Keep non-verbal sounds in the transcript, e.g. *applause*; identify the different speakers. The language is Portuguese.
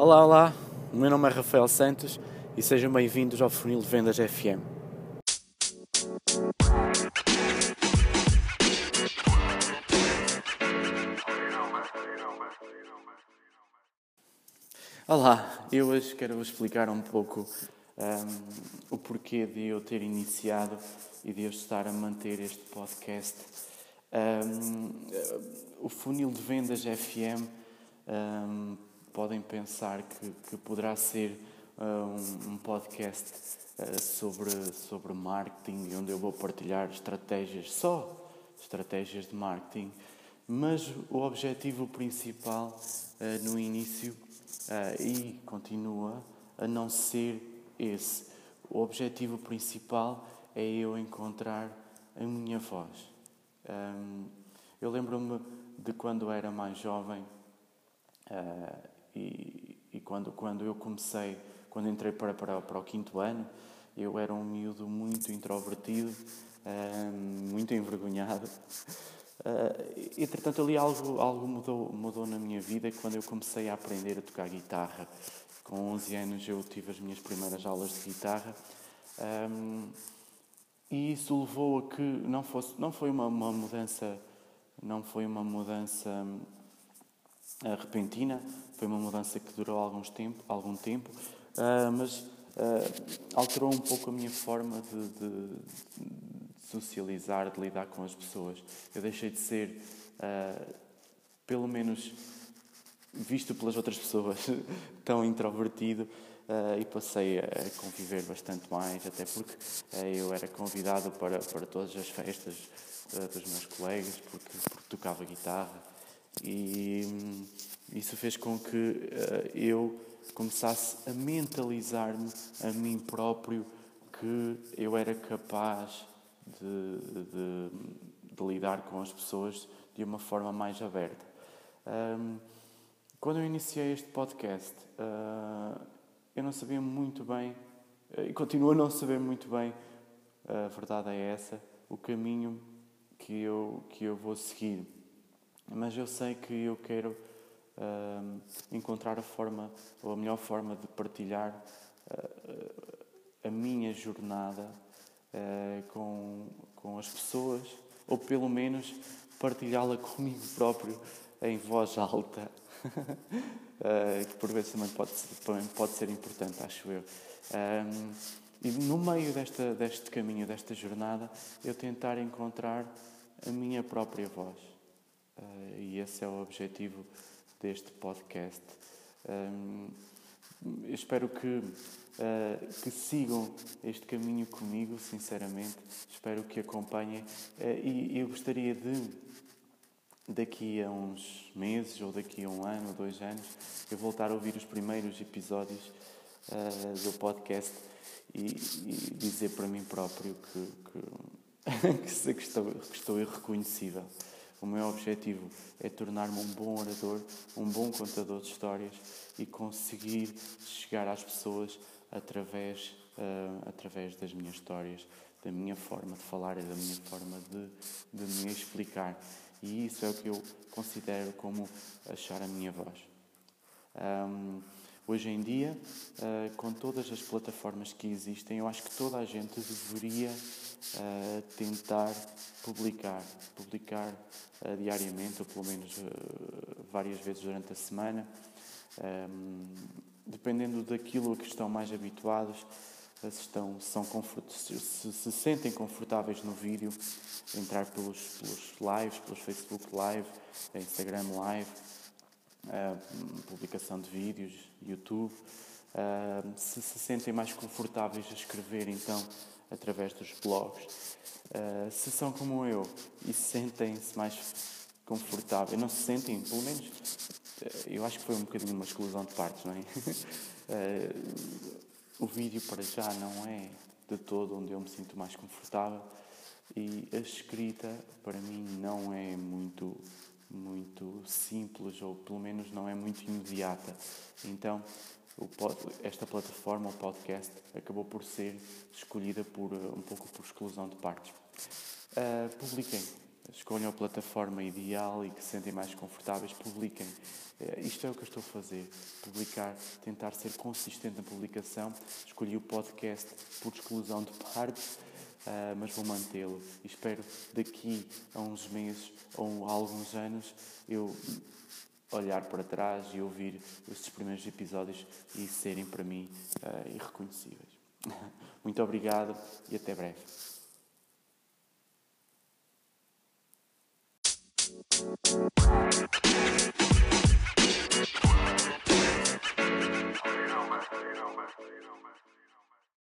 Speaker 1: Olá, olá, o meu nome é Rafael Santos e sejam bem-vindos ao Funil de Vendas FM. Olá, eu hoje quero vos explicar um pouco um, o porquê de eu ter iniciado e de eu estar a manter este podcast. Um, o Funil de Vendas FM um, podem pensar que, que poderá ser uh, um, um, podcast uh, sobre, sobre marketing, onde eu vou partilhar estratégias, só estratégias de marketing, mas o objetivo principal uh, no início e continua a não ser esse. O objetivo principal é eu encontrar a minha voz. Eu lembro-me de quando era mais jovem e, e, quando, quando eu comecei, quando entrei para, para, para o quinto ano, eu era um miúdo muito introvertido, uh, muito envergonhado. Uh, entretanto, ali algo, algo mudou, mudou na minha vida quando eu comecei a aprender a tocar guitarra. Com 11 anos eu tive as minhas primeiras aulas de guitarra. Um, e isso levou a que não fosse não foi uma, uma mudança não foi uma mudança uh, repentina foi uma mudança que durou alguns tempo, algum tempo, uh, mas uh, alterou um pouco a minha forma de, de, de, socializar, de lidar com as pessoas. Eu deixei de ser, uh, pelo menos, visto pelas outras pessoas, *laughs* tão introvertido. Uh, e passei a conviver bastante mais, até porque uh, eu era convidado para, para todas as festas uh, dos meus colegas, porque, porque tocava guitarra. E, hum, isso fez com que uh, eu começasse a mentalizar-me a mim próprio que eu era capaz de, de, de, lidar com as pessoas de uma forma mais aberta. Um, quando eu iniciei este podcast, uh, eu não sabia muito bem, uh, e continuo a não saber muito bem, a verdade é essa, o caminho que eu, que eu vou seguir. Mas eu sei que eu quero uh, encontrar a forma, ou a melhor forma de partilhar uh, a minha jornada uh, com, com as pessoas, ou pelo menos partilhá-la comigo próprio em voz alta. *laughs* que por vezes também pode, também pode ser importante, acho eu. Um, e no meio desta, deste caminho, desta jornada, eu tentar encontrar a minha própria voz. Uh, e esse é o objetivo deste podcast. Um, espero que, uh, que sigam este caminho comigo, sinceramente. Espero que acompanhem. Uh, e eu gostaria de, daqui a uns meses, ou daqui a um ano, ou dois anos, eu voltar a ouvir os primeiros episódios do podcast e, e, dizer para mim próprio que, que, *laughs* que, estou, que estou irreconhecível. O meu objetivo é tornar-me um bom orador, um bom contador de histórias e conseguir chegar às pessoas através, uh, através das minhas histórias, da minha forma de falar e da minha forma de, de me explicar. E isso é o que eu considero como achar a minha voz. Um, hoje em dia, uh, com todas as plataformas que existem, eu acho que toda a gente deveria uh, tentar publicar, publicar uh, diariamente, ou pelo menos várias vezes durante a semana, um, ehm, dependendo daquilo a que estão mais habituados, se, estão, são se, se, sentem confortáveis no vídeo, entrar pelos, pelos lives, pelos Facebook Live, Instagram Live, publicação de vídeos, YouTube. Uh, se se sentem mais confortáveis a escrever, então através dos blogs. Uh, se são como eu e sentem-se mais confortáveis, não se sentem, pelo menos, eu acho que foi um bocadinho uma exclusão de partes, não é? *laughs* o vídeo para já não é de todo onde eu me sinto mais confortável e a escrita para mim não é muito muito simples ou pelo menos não é muito imediata. Então esta plataforma, o podcast, acabou por ser escolhida por, eh, um pouco por exclusão de partes. Uh, publiquem, escolham a plataforma ideal e que se sentem mais confortáveis, publiquem. Uh, isto é o que eu estou a fazer, publicar, tentar ser consistente na publicação. Escolhi o podcast por exclusão de parte, uh, mas vou mantê-lo. E espero daqui a uns meses ou a alguns anos eu olhar para trás e ouvir estes primeiros episódios e serem para mim uh, irreconhecíveis. *laughs* Muito obrigado e até breve.